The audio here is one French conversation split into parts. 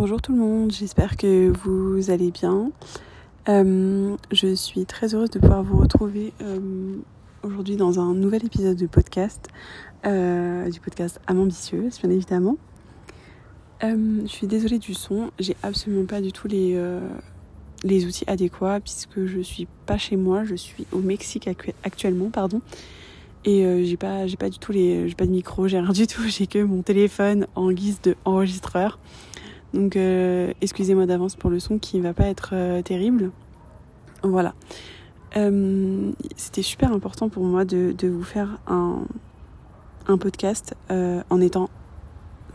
Bonjour tout le monde, j'espère que vous allez bien. Euh, je suis très heureuse de pouvoir vous retrouver euh, aujourd'hui dans un nouvel épisode de podcast, euh, du podcast Âme ambitieuse bien évidemment. je suis désolée du son, j'ai absolument pas du tout les, les outils adéquats puisque je suis pas chez moi, je suis au Mexique actuellement, pardon. Et j'ai pas, j'ai pas du tout les, j'ai pas de micro, j'ai rien du tout, j'ai que mon téléphone en guise de enregistreur. Donc euh, excusez-moi d'avance pour le son qui va pas être euh, terrible. Voilà. Euh, c'était super important pour moi de, vous faire un, podcast en étant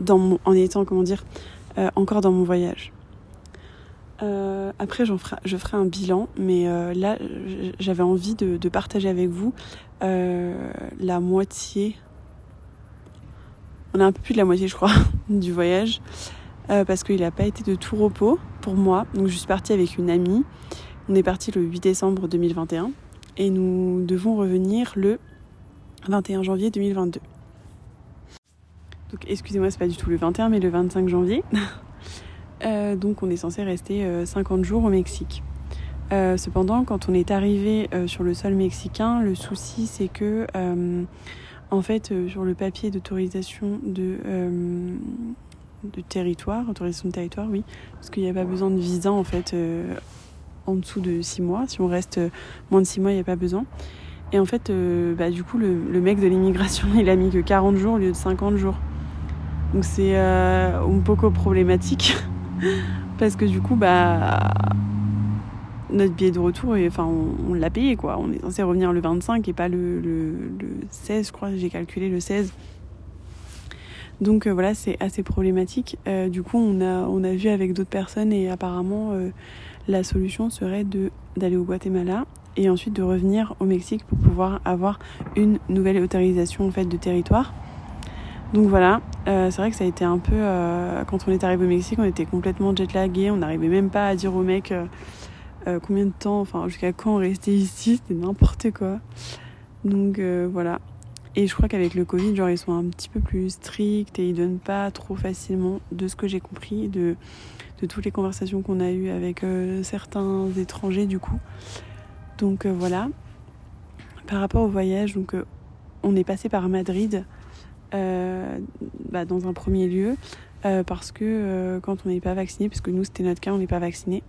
dans en encore dans mon voyage. après, je ferai un bilan, mais là, j'avais envie de, de, partager avec vous la moitié. On a un peu plus de la moitié, je crois, du voyage. Euh, parce qu'il n'a pas été de tout repos pour moi. Donc je suis partie avec une amie. On est parti le 8 décembre 2021 et nous devons revenir le 21 janvier 2022. Donc excusez-moi, c'est pas du tout le 21 mais le 25 janvier. Euh, donc on est censé rester 50 euh, jours au Mexique. cependant, quand on est arrivé sur le sol mexicain, le souci c'est que en fait sur le papier d'autorisation de de territoire, autorisation de territoire, oui, parce qu'il n'y a pas besoin de visa en fait euh, en dessous de 6 mois. Si on reste euh, moins de 6 mois, il n'y a pas besoin. Et en fait, euh, bah, du coup, le, mec de l'immigration, il a mis que 40 jours au lieu de 50 jours. Donc c'est un peu problématique, parce que du coup, bah, notre billet de retour, enfin, on, l'a payé quoi. On est censé revenir le 25 et pas le, le, le 16, je crois, j'ai calculé le 16. Donc euh, voilà, c'est assez problématique. Euh, du coup, on a, on vu avec d'autres personnes et apparemment euh, la solution serait d'aller au Guatemala et ensuite de revenir au Mexique pour pouvoir avoir une nouvelle autorisation en fait de territoire. Donc voilà, c'est vrai que ça a été un peu quand on est arrivé au Mexique, on était complètement jetlagué, on n'arrivait même pas à dire au mec combien de temps, enfin jusqu'à quand on restait ici, c'était n'importe quoi. Donc voilà, et je crois qu'avec le Covid, genre, ils sont un petit peu plus stricts et ils donnent pas trop facilement, de ce que j'ai compris, de, toutes les conversations qu'on a eues avec euh, certains étrangers, du coup. Donc euh, voilà. Par rapport au voyage, donc, euh, on est passé par Madrid bah, dans un premier lieu, parce que quand on n'est pas vacciné, puisque nous c'était notre cas, on n'est pas vacciné,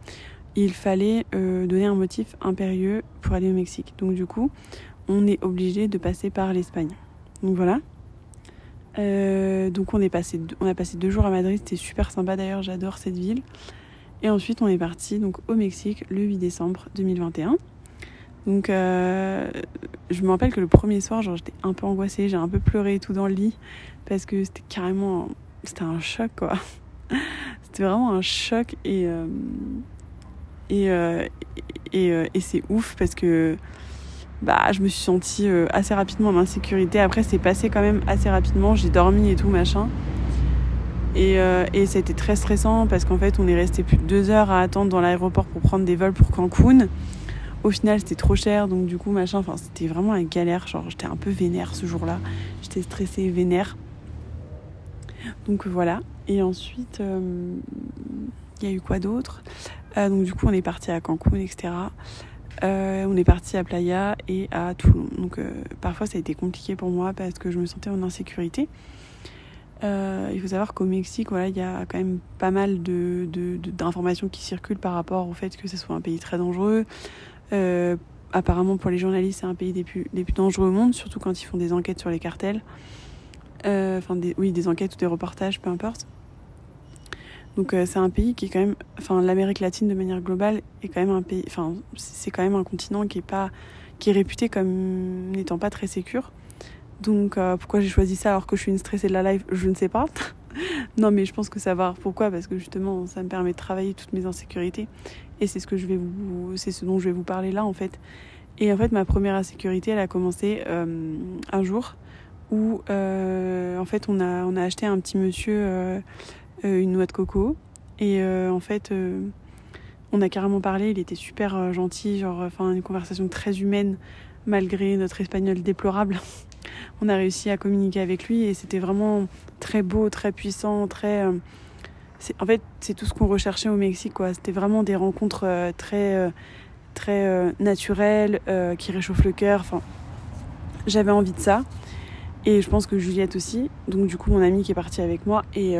il fallait donner un motif impérieux pour aller au Mexique. Donc du coup, on est obligé de passer par l'Espagne. Donc voilà. Euh, donc on, est passé, on a passé deux jours à Madrid, c'était super sympa d'ailleurs, j'adore cette ville. Et ensuite on est parti donc au Mexique le 8 décembre 2021. Donc euh, je me rappelle que le premier soir, genre j'étais un peu angoissée, j'ai un peu pleuré et tout dans le lit parce que c'était carrément, c'était un choc quoi. c'était vraiment un choc et euh, et, c'est ouf parce que bah, je me suis sentie euh, assez rapidement en insécurité. Après, c'est passé quand même assez rapidement. J'ai dormi et tout, machin. Et, euh, et ça a été très stressant parce qu'en fait, on est resté plus de deux heures à attendre dans l'aéroport pour prendre des vols pour Cancun. Au final, c'était trop cher, donc du coup, machin, enfin, c'était vraiment une galère. Genre, j'étais un peu vénère ce jour-là. J'étais stressée, vénère. Donc voilà. Et ensuite, euh, il y a eu quoi d'autre? Donc du coup, on est parti à Cancun, etc. Euh, on est parti à Playa et à Toulon. Donc euh, parfois ça a été compliqué pour moi parce que je me sentais en insécurité. Euh, il faut savoir qu'au Mexique, voilà, il y a quand même pas mal d'informations qui circulent par rapport au fait que ce soit un pays très dangereux. apparemment pour les journalistes, c'est un pays des plus, dangereux au monde, surtout quand ils font des enquêtes sur les cartels. Enfin, oui, des enquêtes ou des reportages, peu importe. Donc euh, c'est un pays qui est quand même, enfin l'Amérique latine de manière globale est quand même un pays, enfin c'est quand même un continent qui est pas, qui est réputé comme n'étant pas très sécure. Donc euh, pourquoi j'ai choisi ça alors que je suis une stressée de la life, je ne sais pas. Non, mais je pense que savoir pourquoi, parce que justement, ça me permet de travailler toutes mes insécurités. Et c'est ce que je vais vous, c'est ce dont je vais vous parler là, en fait. Et en fait, ma première insécurité, elle a commencé euh, un jour où, en fait, on a, on a acheté un petit monsieur une noix de coco. Et en fait, on a carrément parlé. Il était super gentil, genre, enfin, une conversation très humaine, malgré notre espagnol déplorable. on a réussi à communiquer avec lui et c'était vraiment très beau, très puissant, très. Euh, en fait, c'est tout ce qu'on recherchait au Mexique, quoi. C'était vraiment des rencontres euh, très, euh, très naturelles, qui réchauffent le cœur. Enfin, j'avais envie de ça. Et je pense que Juliette aussi. Donc, du coup, mon ami qui est parti avec moi. Et,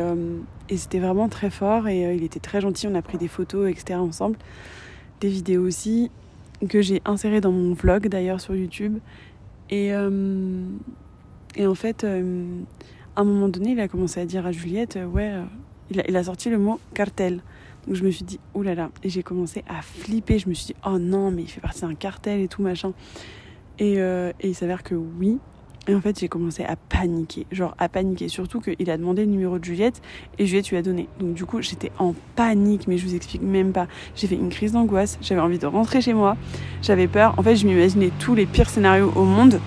et c'était vraiment très fort. Et il était très gentil. On a pris des photos, etc. ensemble. Des vidéos aussi. Que j'ai insérées dans mon vlog d'ailleurs sur YouTube. Et, et en fait, à un moment donné, il a commencé à dire à Juliette, euh, ouais, euh, il, a, sorti le mot cartel. Donc je me suis dit, oulala, là là. Et j'ai commencé à flipper. Je me suis dit, oh non, mais il fait partie d'un cartel et tout, machin. Et, euh, et il s'avère que oui. Et en fait, j'ai commencé à paniquer. Genre, à paniquer. Surtout qu'il a demandé le numéro de Juliette et Juliette lui a donné. Donc, du coup, j'étais en panique, mais je vous explique même pas. J'ai fait une crise d'angoisse. J'avais envie de rentrer chez moi. J'avais peur. En fait, je m'imaginais tous les pires scénarios au monde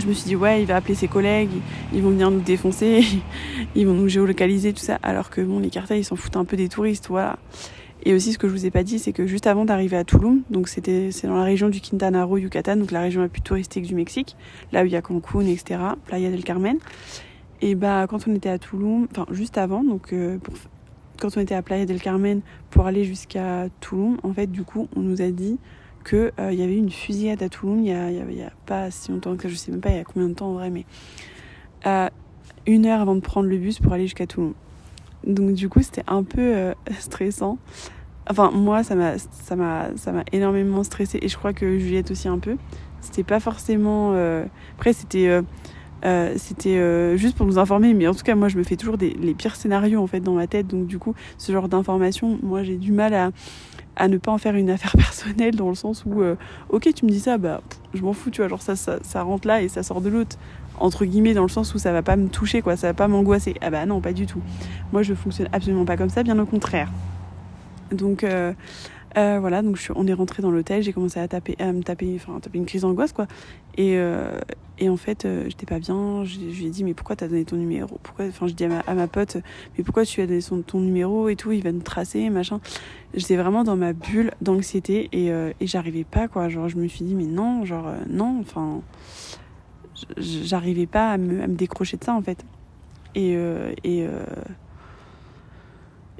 je me suis dit ouais il va appeler ses collègues ils vont venir nous défoncer ils vont nous géolocaliser tout ça alors que bon les cartels ils s'en foutent un peu des touristes voilà et aussi ce que je vous ai pas dit c'est que juste avant d'arriver à Tulum donc c'était c'est dans la région du Quintana Roo Yucatan donc la région la plus touristique du Mexique là où il y a Cancun etc Playa del Carmen et bah quand on était à Tulum enfin juste avant donc euh, quand on était à Playa del Carmen pour aller jusqu'à Tulum en fait du coup on nous a dit qu'il euh, y avait une fusillade à Toulon il y, a, pas si longtemps que ça, je sais même pas il y a combien de temps en vrai, mais à une heure avant de prendre le bus pour aller jusqu'à Toulon. Donc du coup c'était un peu euh, stressant. Enfin moi ça m'a ça m'a ça m'a énormément stressé et je crois que Juliette aussi un peu. C'était pas forcément. Euh... Après c'était euh, c'était juste pour nous informer, mais en tout cas, moi, je me fais toujours des, les pires scénarios en fait dans ma tête. Donc, du coup, ce genre d'informations, moi, j'ai du mal à, à ne pas en faire une affaire personnelle dans le sens où ok tu me dis ça bah je m'en fous tu vois genre ça, ça, ça rentre là et ça sort de l'autre entre guillemets dans le sens où ça va pas me toucher quoi ça va pas m'angoisser ah bah non pas du tout moi je fonctionne absolument pas comme ça bien au contraire donc euh, euh, voilà, donc on est rentré dans l'hôtel, j'ai commencé à taper, à me taper, enfin taper une crise d'angoisse quoi. Et, euh, et en fait, euh, j'étais pas bien. Je, lui ai dit mais pourquoi t'as donné ton numéro? Pourquoi Enfin, je dis à ma, à pote mais pourquoi tu as donné son, ton numéro et tout Il va nous tracer machin. J'étais vraiment dans ma bulle d'anxiété et, et j'arrivais pas quoi. Genre je me suis dit mais non, genre non. Enfin, j'arrivais pas à me, à me, décrocher de ça en fait. Et et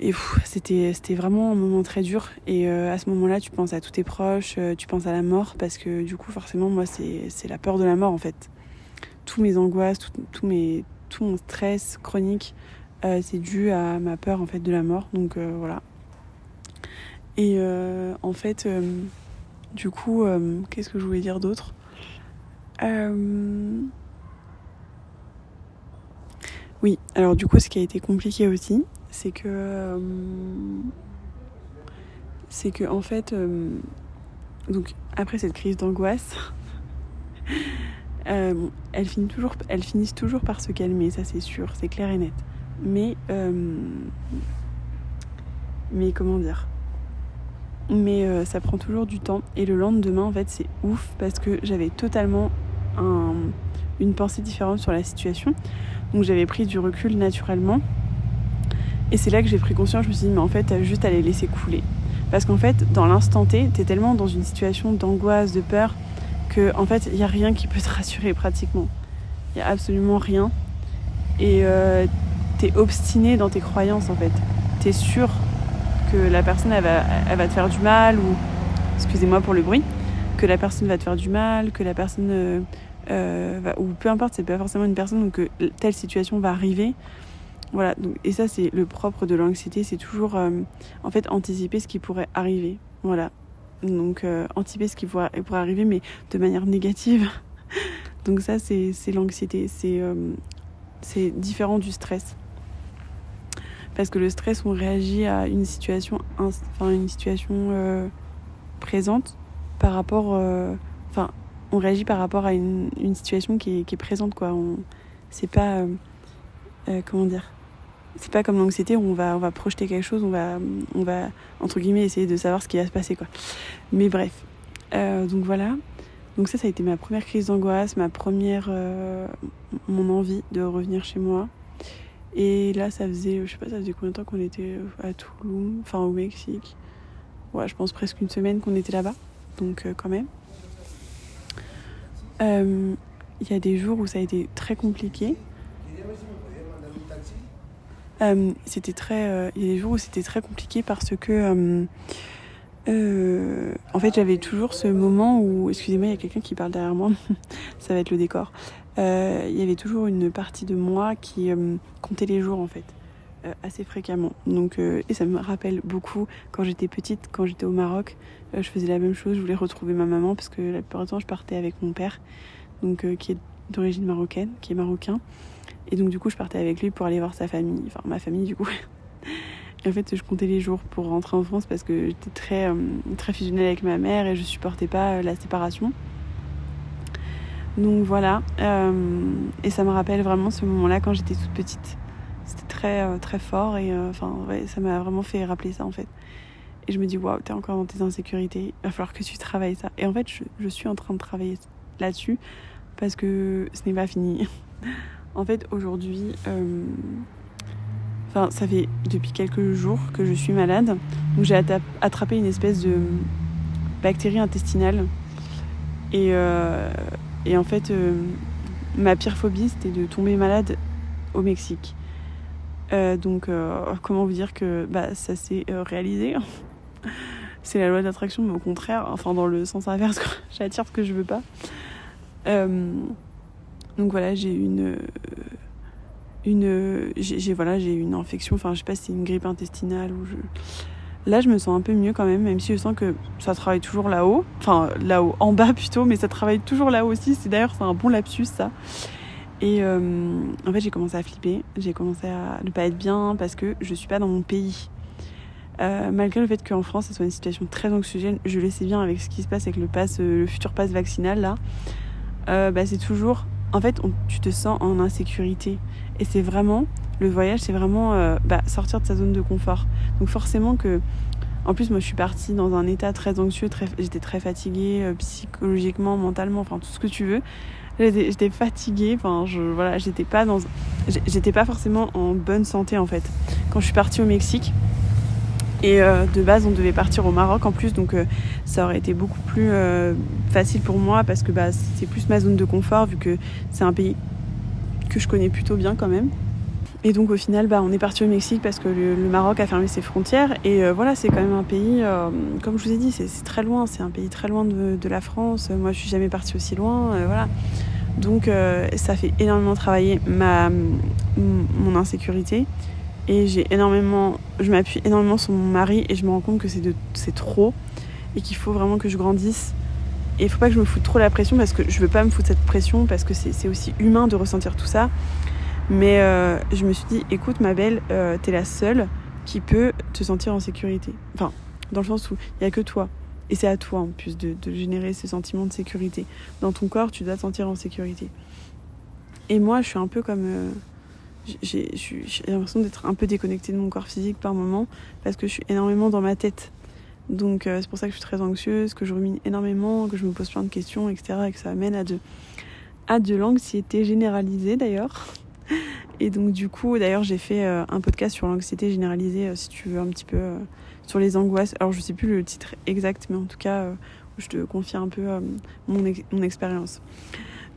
et c'était c'était vraiment un moment très dur. Et euh, à ce moment-là, tu penses à tous tes proches, euh, tu penses à la mort, parce que du coup, forcément, moi, c'est la peur de la mort en fait. Tous mes angoisses, tout, mes, tout mon stress chronique, euh, c'est dû à ma peur en fait de la mort. Donc voilà. Et en fait, du coup, qu'est-ce que je voulais dire d'autre? Oui, alors du coup, ce qui a été compliqué aussi, c'est que euh, c'est que en fait euh, donc après cette crise d'angoisse euh, elles finissent toujours elles finissent toujours par se calmer ça c'est sûr c'est clair et net. Mais mais comment dire? Mais ça prend toujours du temps. Et le lendemain en fait c'est ouf parce que j'avais totalement un, une pensée différente sur la situation donc j'avais pris du recul naturellement et c'est là que j'ai pris conscience, je me suis dit, mais en fait, juste à les laisser couler. Parce qu'en fait, dans l'instant T, t'es tellement dans une situation d'angoisse, de peur, que en fait, il n'y a rien qui peut te rassurer pratiquement. Il n'y a absolument rien. Et euh, t'es obstiné dans tes croyances en fait. T'es sûr que la personne elle va, elle va te faire du mal ou excusez-moi pour le bruit, que la personne va te faire du mal, que la personne euh, euh, ou peu importe, c'est pas forcément une personne ou que telle situation va arriver. Voilà, et ça c'est le propre de l'anxiété, c'est toujours euh, en fait anticiper ce qui pourrait arriver. Voilà, donc anticiper ce qui pourrait, arriver mais de manière négative. donc ça c'est l'anxiété, c'est c'est différent du stress. Parce que le stress on réagit à une situation, enfin une situation présente par rapport, enfin on réagit par rapport à une, situation qui est, présente quoi. C'est pas comment dire c'est pas comme l'anxiété où on va, on va projeter quelque chose, on va, on va, entre guillemets, essayer de savoir ce qui va se passer, quoi. Mais bref. Euh, donc voilà. Donc ça, ça a été ma première crise d'angoisse, ma première, euh, mon envie de revenir chez moi. Et là, ça faisait, je sais pas, ça faisait combien de temps qu'on était à Toulouse, enfin au Mexique. Ouais, je pense presque une semaine qu'on était là-bas. Donc quand même. Il y a des jours où ça a été très compliqué. Euh, c'était très, euh, il y a des jours où c'était très compliqué parce que, euh, en fait, j'avais toujours ce moment où, excusez-moi, il y a quelqu'un qui parle derrière moi, ça va être le décor. il y avait toujours une partie de moi qui comptait les jours, en fait, assez fréquemment. Donc, et ça me rappelle beaucoup quand j'étais petite, quand j'étais au Maroc, je faisais la même chose. Je voulais retrouver ma maman parce que la plupart du temps, je partais avec mon père, donc qui est d'origine marocaine, qui est marocain. Et donc du coup, je partais avec lui pour aller voir sa famille, enfin ma famille du coup. Et en fait, je comptais les jours pour rentrer en France parce que j'étais très, euh, très fusionnelle avec ma mère et je supportais pas euh, la séparation. Donc voilà. Euh, et ça me rappelle vraiment ce moment-là quand j'étais toute petite. C'était très, fort et enfin, ouais, ça m'a vraiment fait rappeler ça en fait. Et je me dis, waouh, t'es encore dans tes insécurités, il va falloir que tu travailles ça. Et en fait, je, je suis en train de travailler là-dessus parce que ce n'est pas fini. En fait, aujourd'hui, euh, enfin, ça fait depuis quelques jours que je suis malade. Donc, j'ai attrapé une espèce de bactérie intestinale. Et, euh, et en fait, euh, ma pire phobie, c'était de tomber malade au Mexique. Donc, comment vous dire que bah, ça s'est réalisé? C'est la loi d'attraction, mais au contraire, enfin, dans le sens inverse, j'attire ce que je veux pas. Donc voilà, j'ai une une j'ai voilà, une infection, enfin je sais pas si c'est une grippe intestinale ou je Là, je me sens un peu mieux quand même, même si je sens que ça travaille toujours là-haut. Enfin, là-haut, en bas plutôt, mais ça travaille toujours là-haut aussi. C'est d'ailleurs, c'est un bon lapsus, ça. Et euh, en fait, j'ai commencé à flipper. J'ai commencé à ne pas être bien parce que je suis pas dans mon pays. Euh, malgré le fait qu'en France, ça soit une situation très anxiogène, je le sais bien avec ce qui se passe avec le pass, euh, le futur pass vaccinal là. bah, c'est toujours en fait, tu te sens en insécurité. Et c'est vraiment, le voyage, c'est vraiment euh, bah, sortir de sa zone de confort. Donc forcément que, en plus, moi, je suis partie dans un état très anxieux, très, j'étais très fatiguée euh, psychologiquement, mentalement, enfin tout ce que tu veux. J'étais fatiguée, enfin, je, voilà, j'étais pas dans, j'étais pas forcément en bonne santé en fait. Quand je suis partie au Mexique, et euh, de base, on devait partir au Maroc en plus, donc euh, ça aurait été beaucoup plus euh, facile pour moi parce que bah, c'est plus ma zone de confort vu que c'est un pays que je connais plutôt bien quand même. Et donc au final, bah, on est parti au Mexique parce que le, Maroc a fermé ses frontières. Et voilà, c'est quand même un pays, comme je vous ai dit, c'est très loin. C'est un pays très loin de, de, la France. Moi, je suis jamais partie aussi loin. voilà. Donc ça fait énormément travailler ma, mon insécurité. Et j'ai énormément, je m'appuie énormément sur mon mari et je me rends compte que c'est, de, c'est trop et qu'il faut vraiment que je grandisse. Et il faut pas que je me foute trop la pression parce que je veux pas me foutre cette pression parce que c'est, aussi humain de ressentir tout ça. Mais euh, je me suis dit, écoute ma belle, euh, t'es la seule qui peut te sentir en sécurité. Enfin, dans le sens où il y a que toi. Et c'est à toi en plus de, générer ce sentiment de sécurité. Dans ton corps, tu dois te sentir en sécurité. Et moi, je suis un peu comme... Euh, j'ai l'impression d'être un peu déconnectée de mon corps physique par moment parce que je suis énormément dans ma tête. Donc euh, c'est pour ça que je suis très anxieuse, que je rumine énormément, que je me pose plein de questions, etc. Et que ça amène à de, à de l'anxiété généralisée d'ailleurs. Et donc du coup, d'ailleurs, j'ai fait euh, un podcast sur l'anxiété généralisée, euh, si tu veux, un petit peu sur les angoisses. Alors je sais plus le titre exact, mais en tout cas, je te confie un peu mon, expérience.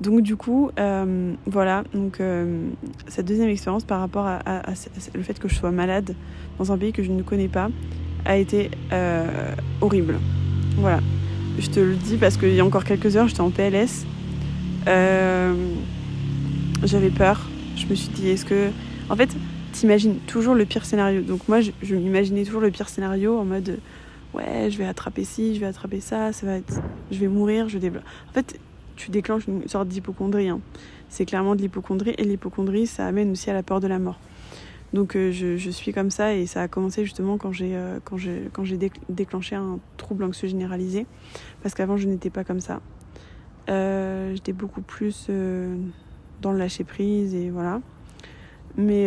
Donc du coup, euh, voilà, donc euh, cette deuxième expérience par rapport à, le fait que je sois malade dans un pays que je ne connais pas a été euh, horrible. Voilà, je te le dis parce qu'il y a encore quelques heures, j'étais en PLS. J'avais peur. Je me suis dit, est-ce que... En fait, t'imagines toujours le pire scénario. Donc moi, je, m'imaginais toujours le pire scénario en mode, ouais, je vais attraper ci, je vais attraper ça, ça va être... Je vais mourir, je vais... En fait, tu déclenches une sorte d'hypochondrie. Hein. C'est clairement de l'hypochondrie et l'hypochondrie, ça amène aussi à la peur de la mort. Donc euh, je, suis comme ça et ça a commencé justement quand j'ai euh, quand j'ai déclenché un trouble anxieux généralisé parce qu'avant je n'étais pas comme ça. Euh, j'étais beaucoup plus dans le lâcher prise et voilà. Mais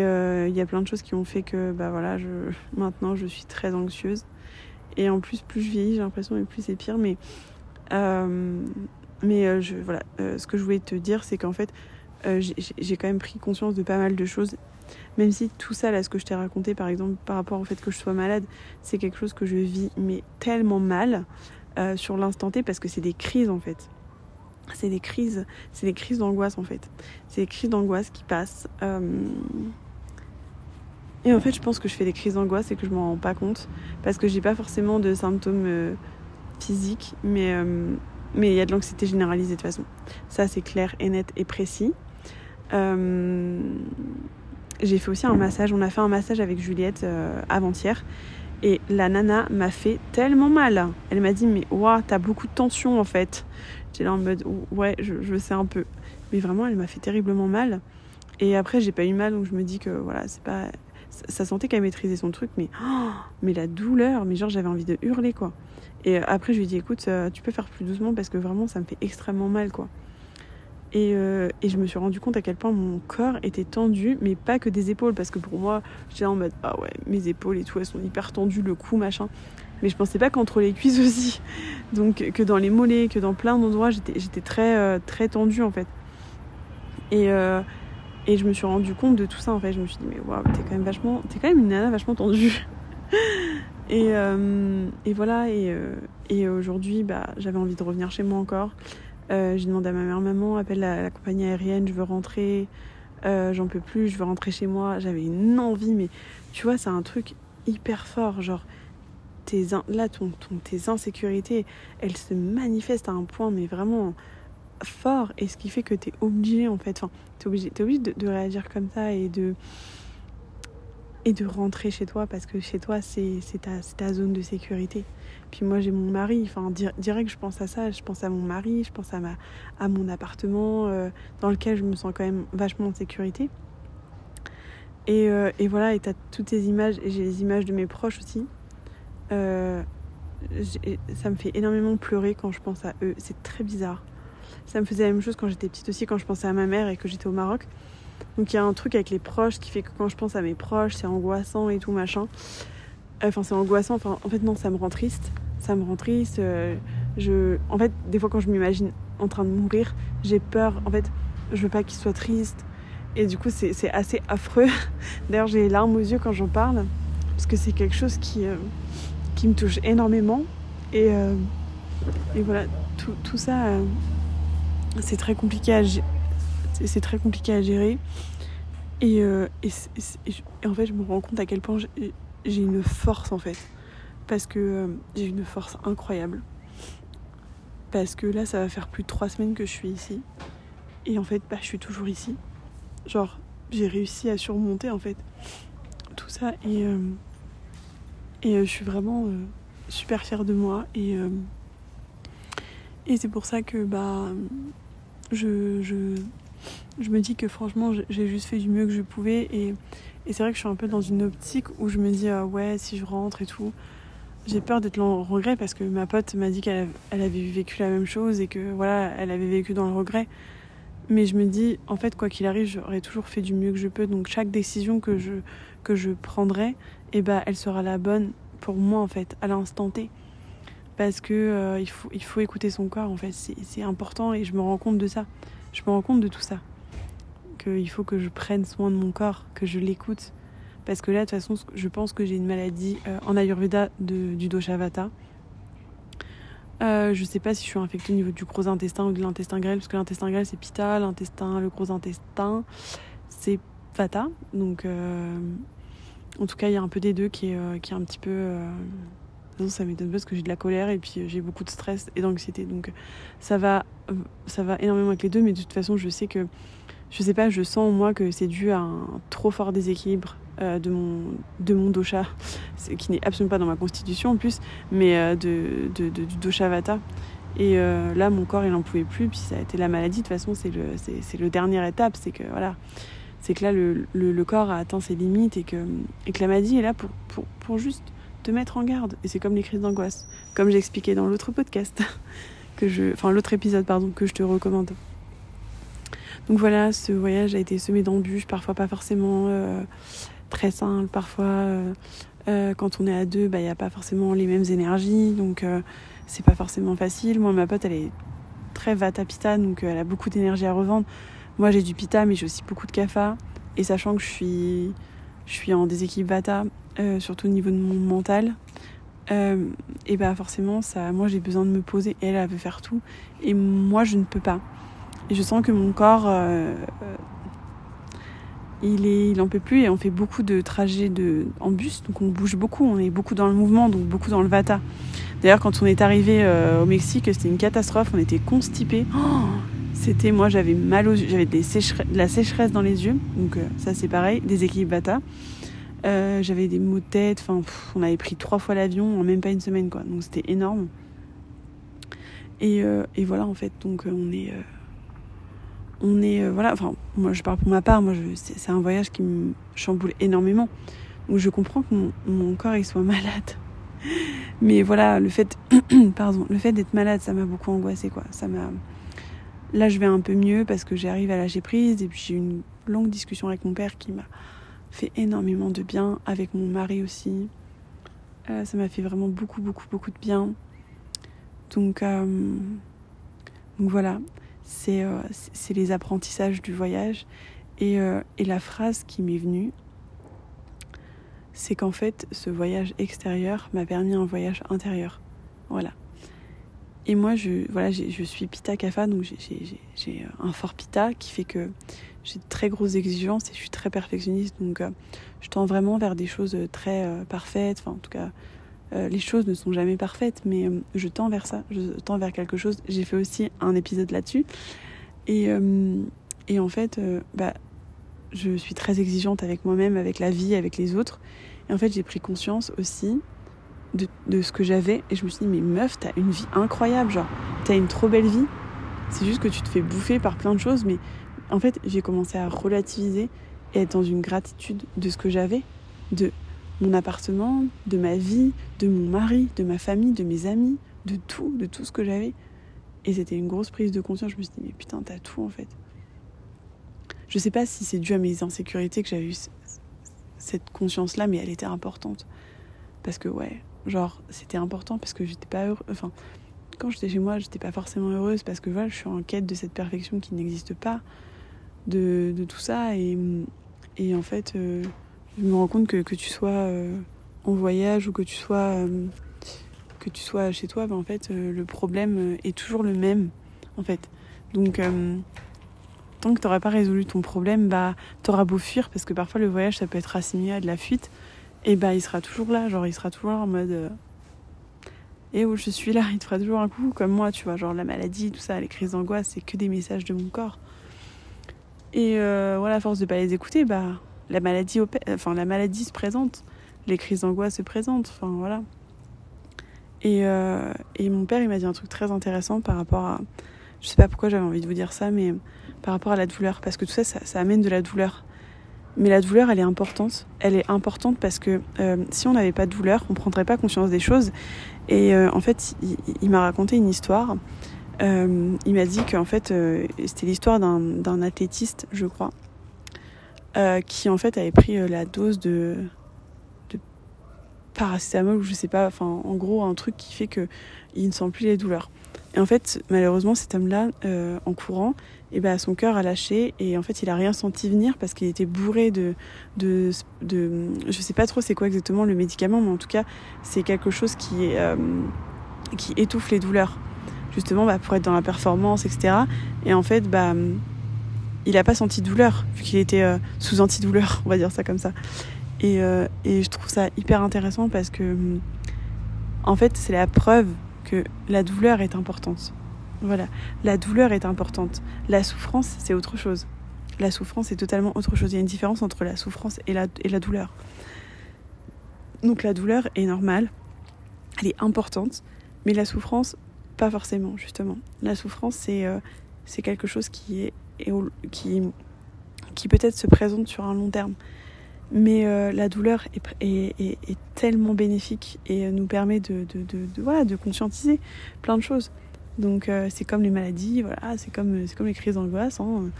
il y a plein de choses qui ont fait que bah voilà, je, maintenant je suis très anxieuse. Et en plus, plus je vieillis, j'ai l'impression, et plus c'est pire. Mais, mais je, voilà, ce que je voulais te dire, c'est qu'en fait, j'ai quand même pris conscience de pas mal de choses même si tout ça, là, ce que je t'ai raconté, par exemple, par rapport au fait que je sois malade, c'est quelque chose que je vis, mais tellement mal euh, sur l'instant T, parce que c'est des crises, en fait. C'est des crises, c'est des crises d'angoisse, en fait. C'est des crises d'angoisse qui passent. Euh, et en fait, je pense que je fais des crises d'angoisse et que je m'en rends pas compte, parce que j'ai pas forcément de symptômes euh, physiques, mais mais il y a de l'anxiété généralisée de toute façon. Ça, c'est clair et net et précis. Euh, j'ai fait aussi un massage. On a fait un massage avec Juliette euh, avant-hier. Et la nana m'a fait tellement mal. Elle m'a dit, mais waouh, t'as beaucoup de tension en fait. J'étais là en mode, ouais, je, sais un peu. Mais vraiment, elle m'a fait terriblement mal. Et après, j'ai pas eu mal, donc je me dis que voilà, c'est pas. Ça sentait qu'elle maîtrisait son truc, mais, oh, mais la douleur, mais genre j'avais envie de hurler quoi. Et après, je lui ai dit, écoute, euh, tu peux faire plus doucement parce que vraiment, ça me fait extrêmement mal quoi. Euh, et, je me suis rendu compte à quel point mon corps était tendu, mais pas que des épaules, parce que pour moi, j'étais en mode ah ouais, mes épaules et tout, elles sont hyper tendues, le cou, machin. Mais je pensais pas qu'entre les cuisses aussi. Donc que dans les mollets, que dans plein d'endroits, j'étais très, euh, très tendue en fait. Et, euh, et je me suis rendu compte de tout ça en fait. Je me suis dit, mais waouh, t'es quand même vachement. T'es quand même une nana vachement tendue. et, et voilà, et, et aujourd'hui, bah, j'avais envie de revenir chez moi encore. Euh, j'ai demandé à ma mère, maman, appelle la, compagnie aérienne, je veux rentrer, euh, j'en peux plus, je veux rentrer chez moi. J'avais une envie, mais tu vois, c'est un truc hyper fort. Genre, tes là, tes insécurités, elles se manifestent à un point, mais vraiment fort. Et ce qui fait que tu es obligé, en fait, enfin, tu es obligé, es obligé de, réagir comme ça et de, et de rentrer chez toi parce que chez toi, c'est ta, ta zone de sécurité. Puis moi j'ai mon mari, enfin direct je pense à ça, je pense à mon mari, je pense à, ma, à mon appartement euh, dans lequel je me sens quand même vachement en sécurité. Et, euh, et voilà, et t'as toutes ces images, et j'ai les images de mes proches aussi. Euh, ça me fait énormément pleurer quand je pense à eux, c'est très bizarre. Ça me faisait la même chose quand j'étais petite aussi, quand je pensais à ma mère et que j'étais au Maroc. Donc il y a un truc avec les proches qui fait que quand je pense à mes proches, c'est angoissant et tout machin. Enfin, c'est angoissant. Enfin, en fait, non, ça me rend triste. Ça me rend triste. Euh. En fait, des fois, quand je m'imagine en train de mourir, j'ai peur. En fait, je veux pas qu'il soit triste. Et du coup, c'est assez affreux. D'ailleurs, j'ai les larmes aux yeux quand j'en parle. Parce que c'est quelque chose qui, euh, me touche énormément. Et, euh, et voilà, tout, tout ça, c'est très compliqué à c'est très compliqué à gérer. Et, et, et, en fait, je me rends compte à quel point j'ai une force en fait. Parce que euh, j'ai une force incroyable. Parce que là, ça va faire plus de trois semaines que je suis ici. Et en fait, bah, je suis toujours ici. Genre, j'ai réussi à surmonter en fait tout ça. Et, euh, et euh, je suis vraiment super fière de moi. Et, et c'est pour ça que bah, je, je, me dis que franchement, j'ai juste fait du mieux que je pouvais. Et, et c'est vrai que je suis un peu dans une optique où je me dis, ah ouais, si je rentre et tout, j'ai peur d'être en regret parce que ma pote m'a dit qu'elle avait vécu la même chose et que voilà, elle avait vécu dans le regret. Mais je me dis, en fait, quoi qu'il arrive, j'aurais toujours fait du mieux que je peux. Donc chaque décision que je, que je prendrai, eh ben, elle sera la bonne pour moi, en fait, à l'instant T. Parce que euh, il, faut, il faut écouter son corps, en fait. C'est important et je me rends compte de ça. Je me rends compte de tout ça il faut que je prenne soin de mon corps, que je l'écoute. Parce que là, de toute façon, je pense que j'ai une maladie euh, en Ayurveda de, du dosha vata. Euh, je sais pas si je suis infectée au niveau du gros intestin ou de l'intestin grêle, parce que l'intestin grêle c'est Pitta, l'intestin, le gros intestin c'est Vata. Donc, euh, en tout cas, il y a un peu des deux qui est, qui est un petit peu. Non, ça m'étonne parce que j'ai de la colère et puis j'ai beaucoup de stress et d'anxiété. Donc, ça va, ça va énormément avec les deux, mais de toute façon, je sais que je sais pas, je sens moi que c'est dû à un trop fort déséquilibre euh, de, mon, de mon dosha, qui n'est absolument pas dans ma constitution en plus, mais euh, de, de, du dosha vata. Et euh, là, mon corps, il n'en pouvait plus, puis ça a été la maladie. De toute façon, c'est le, le dernière étape, c'est que voilà, c'est que là, le, le, corps a atteint ses limites et que, et que la maladie est là pour, pour, pour juste te mettre en garde. Et c'est comme les crises d'angoisse, comme j'expliquais dans l'autre podcast, que je, enfin l'autre épisode, pardon, que je te recommande. donc voilà, ce voyage a été semé d'embûches, parfois pas forcément très simple, parfois quand on est à deux, bah, il n'y a pas forcément les mêmes énergies, donc c'est pas forcément facile. Moi, ma pote, elle est très vata pita, donc elle a beaucoup d'énergie à revendre. Moi, j'ai du pita, mais j'ai aussi beaucoup de kapha. Et sachant que je suis, je suis en déséquilibre vata, euh, surtout au niveau de mon mental, euh, et bah forcément, ça, moi, j'ai besoin de me poser. elle, elle veut faire tout. Et moi, je ne peux pas. Et je sens que mon corps, euh, il, est, il en peut plus. Et on fait beaucoup de trajets de, en bus, donc on bouge beaucoup. On est beaucoup dans le mouvement, donc beaucoup dans le vata. D'ailleurs, quand on est arrivé au Mexique, c'était une catastrophe. On était constipés. Oh c'était moi, j'avais mal aux yeux, j'avais de la sécheresse dans les yeux, donc euh, ça c'est pareil, des équipes bata. Euh, j'avais des maux de tête, enfin, on avait pris trois fois l'avion en même pas une semaine, quoi. Donc c'était énorme. Et, euh, et, voilà, en fait, donc on est. on est. voilà, enfin, moi je parle pour ma part, moi c'est un voyage qui me chamboule énormément. Donc je comprends que mon, corps il soit malade. Mais voilà, le fait. pardon, le fait d'être malade, ça m'a beaucoup angoissé, quoi. Ça m'a Là, je vais un peu mieux parce que j'arrive à lâcher prise et puis j'ai une longue discussion avec mon père qui m'a fait énormément de bien, avec mon mari aussi. Euh, ça m'a fait vraiment beaucoup, beaucoup, beaucoup de bien. Donc, euh, voilà, euh, c'est les apprentissages du voyage. Et la phrase qui m'est venue, c'est qu'en fait, ce voyage extérieur m'a permis un voyage intérieur. Voilà. Et moi, je, voilà, je suis Pita Kapha, donc j'ai un fort Pita qui fait que j'ai de très grosses exigences et je suis très perfectionniste. Donc, euh, je tends vraiment vers des choses très euh, parfaites. Enfin, en tout cas, euh, les choses ne sont jamais parfaites, mais je tends vers ça. Je tends vers quelque chose. J'ai fait aussi un épisode là-dessus. Et, et, en fait, bah, je suis très exigeante avec moi-même, avec la vie, avec les autres. Et en fait, j'ai pris conscience aussi de, ce que j'avais et je me suis dit mais meuf t'as une vie incroyable genre t'as une trop belle vie. C'est juste que tu te fais bouffer par plein de choses mais en fait j'ai commencé à relativiser et être dans une gratitude de ce que j'avais de mon appartement de ma vie de mon mari de ma famille de mes amis de tout de tout ce que j'avais. Et c'était une grosse prise de conscience. Je me suis dit mais putain t'as tout en fait. Je sais pas si c'est dû à mes insécurités que j'avais eu cette conscience là mais elle était importante. Parce que ouais Genre, c'était important parce que j'étais pas heureuse. Enfin, quand j'étais chez moi, j'étais pas forcément heureuse parce que voilà, je suis en quête de cette perfection qui n'existe pas, de, de, tout ça. Et, et en fait, euh, je me rends compte que, que tu sois euh, en voyage ou que tu sois, euh, que tu sois chez toi, ben, en fait, le problème est toujours le même, en fait. Donc, tant que tu n'auras pas résolu ton problème, bah, tu auras beau fuir parce que parfois le voyage, ça peut être assimilé à de la fuite et bah il sera toujours là, genre il sera toujours en mode euh, et où je suis là, il te fera toujours un coup comme moi, tu vois, genre la maladie, tout ça, les crises d'angoisse, c'est que des messages de mon corps. Et euh, voilà, à force de pas les écouter, bah la maladie, enfin la maladie se présente, les crises d'angoisse se présentent, enfin voilà. Et, euh, et mon père, il m'a dit un truc très intéressant par rapport à, je sais pas pourquoi j'avais envie de vous dire ça, mais par rapport à la douleur, parce que tout ça, ça amène de la douleur. Mais la douleur, elle est importante. Elle est importante parce que euh, si on n'avait pas de douleur, on prendrait pas conscience des choses. Et euh, en fait, il, m'a raconté une histoire. Euh, il m'a dit qu'en fait, c'était l'histoire d'un athlétiste, je crois, qui en fait avait pris la dose de, paracétamol ou je sais pas, enfin en gros un truc qui fait que il ne sent plus les douleurs. Et en fait, malheureusement, cet homme-là, en courant, et ben son cœur a lâché et en fait il a rien senti venir parce qu'il était bourré de, de, de je sais pas trop c'est quoi exactement le médicament mais en tout cas c'est quelque chose qui euh, étouffe les douleurs. Justement bah, pour être dans la performance etc et en fait bah il a pas senti de douleur vu qu'il était euh, sous antidouleur on va dire ça comme ça. Euh, et je trouve ça hyper intéressant parce que en fait c'est la preuve que la douleur est importante voilà, la douleur est importante. La souffrance, c'est autre chose. La souffrance, c'est totalement autre chose. Il y a une différence entre la souffrance et la, et la douleur. Donc la douleur est normale, elle est importante, mais la souffrance, pas forcément, justement. La souffrance, c'est euh, quelque chose qui, est, qui, qui peut-être se présente sur un long terme. Mais euh, la douleur est, tellement bénéfique et nous permet de, conscientiser plein de choses. Donc euh, c'est comme les maladies, voilà, c'est comme, les crises d'angoisse. Hein.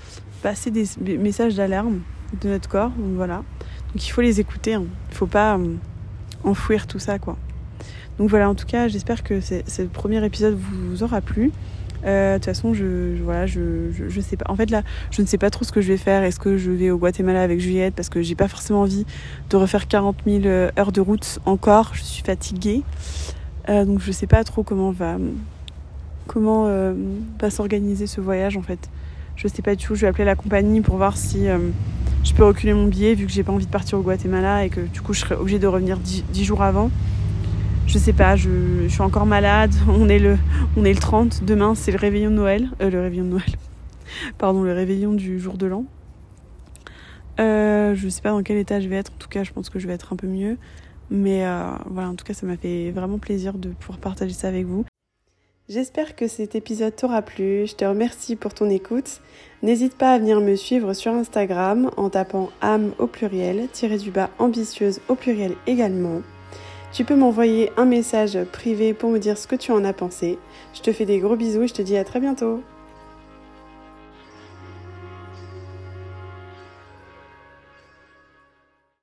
Passer des, messages d'alarme de notre corps, donc voilà. Donc il faut les écouter, hein. il ne faut pas euh, enfouir tout ça, quoi. Donc voilà, en tout cas, j'espère que ce premier épisode vous aura plu. Euh, de toute façon, je, voilà, je, je, sais pas. En fait, là, je ne sais pas trop ce que je vais faire. Est-ce que je vais au Guatemala avec Juliette Parce que j'ai pas forcément envie de refaire 40 000 euh, heures de route encore. Je suis fatiguée. Euh, donc, je sais pas trop comment va, comment va s'organiser ce voyage en fait. Je sais pas du tout. Je vais appeler la compagnie pour voir si je peux reculer mon billet vu que j'ai pas envie de partir au Guatemala et que du coup, je serai obligée de revenir 10 jours avant je sais pas, je, suis encore malade. On est le, on est le 30. Demain, c'est le réveillon de Noël. Euh, le réveillon de Noël. Pardon, le réveillon du jour de l'an. Euh, je sais pas dans quel état je vais être. En tout cas, je pense que je vais être un peu mieux. Mais euh, voilà, en tout cas, ça m'a fait vraiment plaisir de pouvoir partager ça avec vous. J'espère que cet épisode t'aura plu. Je te remercie pour ton écoute. N'hésite pas à venir me suivre sur Instagram en tapant âme au pluriel, tiré du bas ambitieuse au pluriel également. Tu peux m'envoyer un message privé pour me dire ce que tu en as pensé. Je te fais des gros bisous et je te dis à très bientôt.